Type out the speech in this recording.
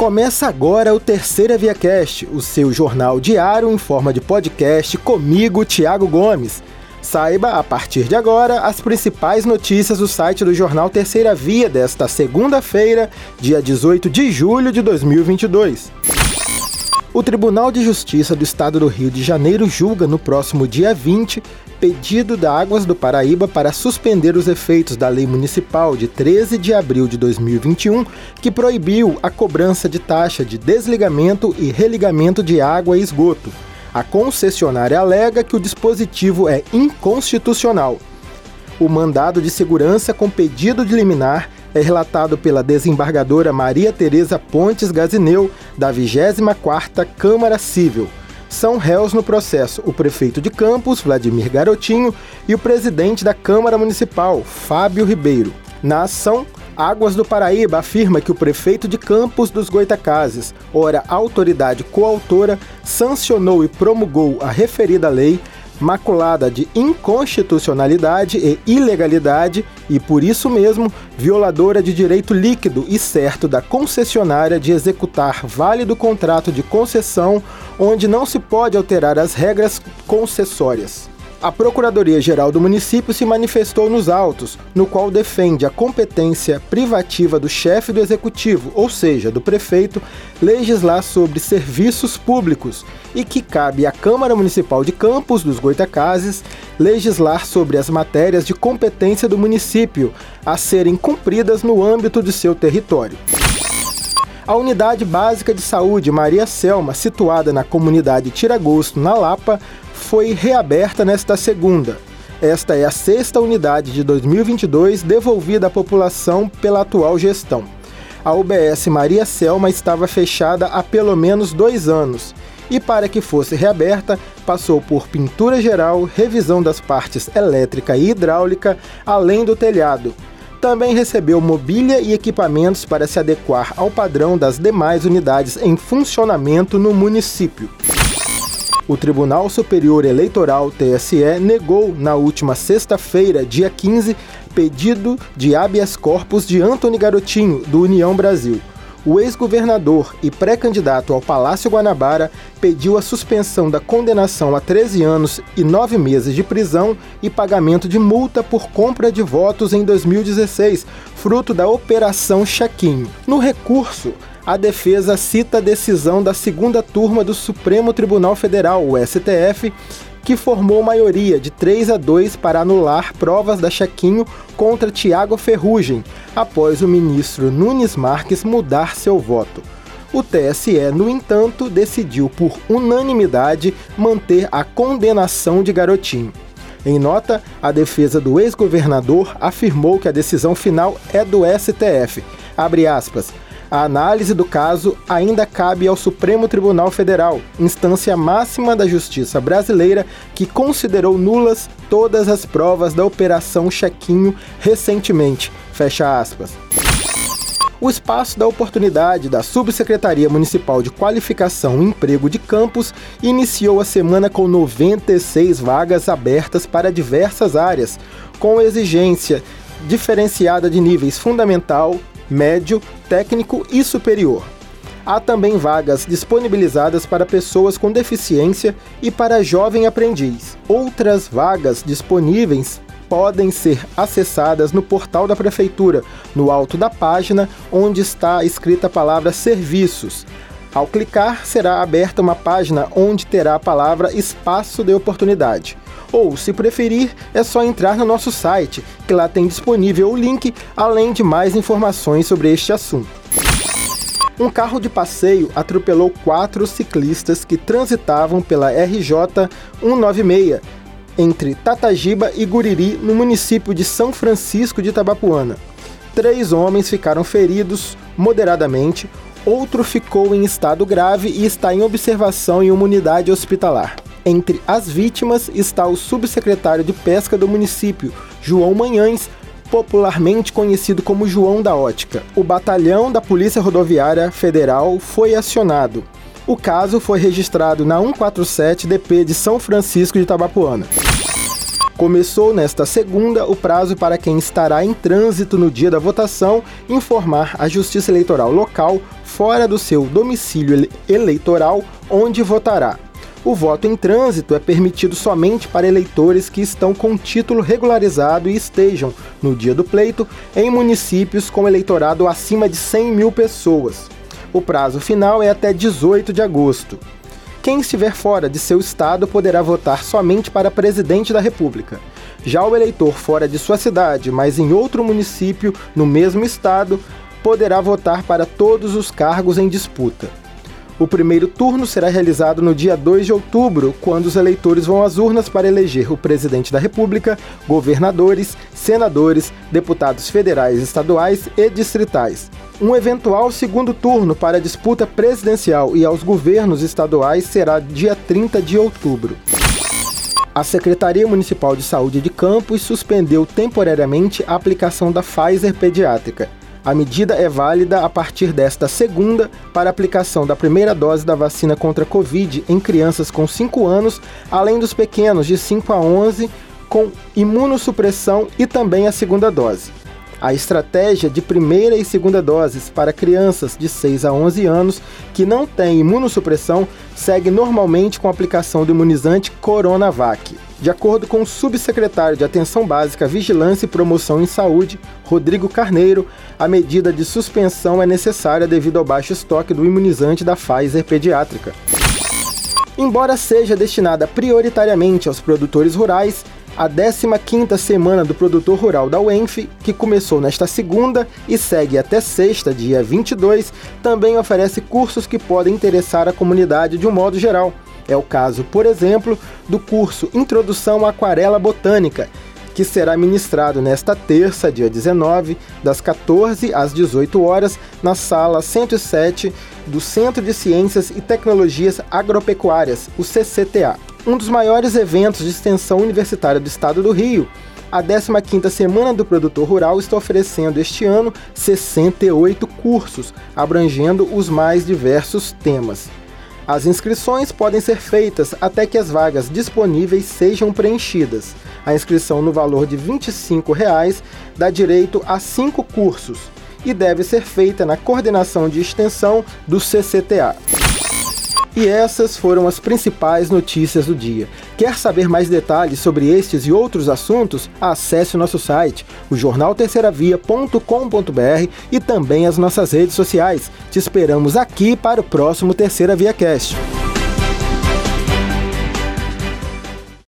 Começa agora o Terceira Via Cast, o seu jornal diário em forma de podcast comigo, Tiago Gomes. Saiba, a partir de agora, as principais notícias do site do jornal Terceira Via desta segunda-feira, dia 18 de julho de 2022. O Tribunal de Justiça do Estado do Rio de Janeiro julga no próximo dia 20 pedido da Águas do Paraíba para suspender os efeitos da Lei Municipal de 13 de abril de 2021, que proibiu a cobrança de taxa de desligamento e religamento de água e esgoto. A concessionária alega que o dispositivo é inconstitucional. O mandado de segurança com pedido de liminar é relatado pela desembargadora Maria Tereza Pontes Gazineu, da 24ª Câmara Civil. São réus no processo o prefeito de Campos, Vladimir Garotinho, e o presidente da Câmara Municipal, Fábio Ribeiro. Na ação, Águas do Paraíba afirma que o prefeito de Campos dos Goitacazes, ora autoridade coautora, sancionou e promulgou a referida lei maculada de inconstitucionalidade e ilegalidade e, por isso mesmo, violadora de direito líquido e certo da concessionária de executar válido contrato de concessão onde não se pode alterar as regras concessórias. A Procuradoria-Geral do município se manifestou nos autos, no qual defende a competência privativa do chefe do executivo, ou seja, do prefeito, legislar sobre serviços públicos e que cabe à Câmara Municipal de Campos dos Goitacazes legislar sobre as matérias de competência do município a serem cumpridas no âmbito de seu território. A Unidade Básica de Saúde Maria Selma, situada na comunidade Tiragosto, na Lapa, foi reaberta nesta segunda. Esta é a sexta unidade de 2022 devolvida à população pela atual gestão. A UBS Maria Selma estava fechada há pelo menos dois anos e, para que fosse reaberta, passou por pintura geral, revisão das partes elétrica e hidráulica, além do telhado. Também recebeu mobília e equipamentos para se adequar ao padrão das demais unidades em funcionamento no município. O Tribunal Superior Eleitoral, TSE, negou na última sexta-feira, dia 15, pedido de habeas corpus de Antony Garotinho, do União Brasil. O ex-governador e pré-candidato ao Palácio Guanabara pediu a suspensão da condenação a 13 anos e 9 meses de prisão e pagamento de multa por compra de votos em 2016, fruto da Operação Chequinho. No recurso, a defesa cita a decisão da segunda turma do Supremo Tribunal Federal, o STF, que formou maioria de 3 a 2 para anular provas da Chequinho contra Tiago Ferrugem, após o ministro Nunes Marques mudar seu voto. O TSE, no entanto, decidiu por unanimidade manter a condenação de Garotinho. Em nota, a defesa do ex-governador afirmou que a decisão final é do STF. Abre aspas. A análise do caso ainda cabe ao Supremo Tribunal Federal, instância máxima da justiça brasileira que considerou nulas todas as provas da Operação Chequinho recentemente. Fecha aspas. O espaço da oportunidade da Subsecretaria Municipal de Qualificação e Emprego de Campos iniciou a semana com 96 vagas abertas para diversas áreas, com exigência diferenciada de níveis fundamental, médio, técnico e superior. Há também vagas disponibilizadas para pessoas com deficiência e para jovem aprendiz. Outras vagas disponíveis podem ser acessadas no portal da Prefeitura, no alto da página, onde está escrita a palavra Serviços. Ao clicar, será aberta uma página onde terá a palavra Espaço de Oportunidade. Ou, se preferir, é só entrar no nosso site, que lá tem disponível o link, além de mais informações sobre este assunto. Um carro de passeio atropelou quatro ciclistas que transitavam pela RJ 196 entre Tatagiba e Guriri, no município de São Francisco de Tabapuana. Três homens ficaram feridos moderadamente, outro ficou em estado grave e está em observação em uma unidade hospitalar. Entre as vítimas está o subsecretário de Pesca do município, João Manhães, popularmente conhecido como João da Ótica. O batalhão da Polícia Rodoviária Federal foi acionado. O caso foi registrado na 147 DP de São Francisco de Tabapuana. Começou nesta segunda o prazo para quem estará em trânsito no dia da votação informar a Justiça Eleitoral local, fora do seu domicílio eleitoral onde votará. O voto em trânsito é permitido somente para eleitores que estão com título regularizado e estejam, no dia do pleito, em municípios com eleitorado acima de 100 mil pessoas. O prazo final é até 18 de agosto. Quem estiver fora de seu estado poderá votar somente para presidente da República. Já o eleitor fora de sua cidade, mas em outro município no mesmo estado, poderá votar para todos os cargos em disputa. O primeiro turno será realizado no dia 2 de outubro, quando os eleitores vão às urnas para eleger o presidente da República, governadores, senadores, deputados federais, estaduais e distritais. Um eventual segundo turno para a disputa presidencial e aos governos estaduais será dia 30 de outubro. A Secretaria Municipal de Saúde de Campos suspendeu temporariamente a aplicação da Pfizer pediátrica. A medida é válida a partir desta segunda para aplicação da primeira dose da vacina contra a Covid em crianças com 5 anos, além dos pequenos de 5 a 11 com imunossupressão e também a segunda dose. A estratégia de primeira e segunda doses para crianças de 6 a 11 anos que não têm imunossupressão segue normalmente com a aplicação do imunizante Coronavac. De acordo com o subsecretário de Atenção Básica, Vigilância e Promoção em Saúde, Rodrigo Carneiro, a medida de suspensão é necessária devido ao baixo estoque do imunizante da Pfizer pediátrica. Embora seja destinada prioritariamente aos produtores rurais, a 15ª Semana do Produtor Rural da UENF, que começou nesta segunda e segue até sexta, dia 22, também oferece cursos que podem interessar a comunidade de um modo geral. É o caso, por exemplo, do curso Introdução à Aquarela Botânica, que será ministrado nesta terça, dia 19, das 14 às 18 horas, na sala 107 do Centro de Ciências e Tecnologias Agropecuárias, o CCTA. Um dos maiores eventos de extensão universitária do estado do Rio, a 15ª Semana do Produtor Rural está oferecendo este ano 68 cursos, abrangendo os mais diversos temas. As inscrições podem ser feitas até que as vagas disponíveis sejam preenchidas. A inscrição no valor de 25 reais dá direito a cinco cursos e deve ser feita na coordenação de extensão do CCTA. E essas foram as principais notícias do dia. Quer saber mais detalhes sobre estes e outros assuntos? Acesse o nosso site, o jornalterceiravia.com.br e também as nossas redes sociais. Te esperamos aqui para o próximo Terceira Via Cast.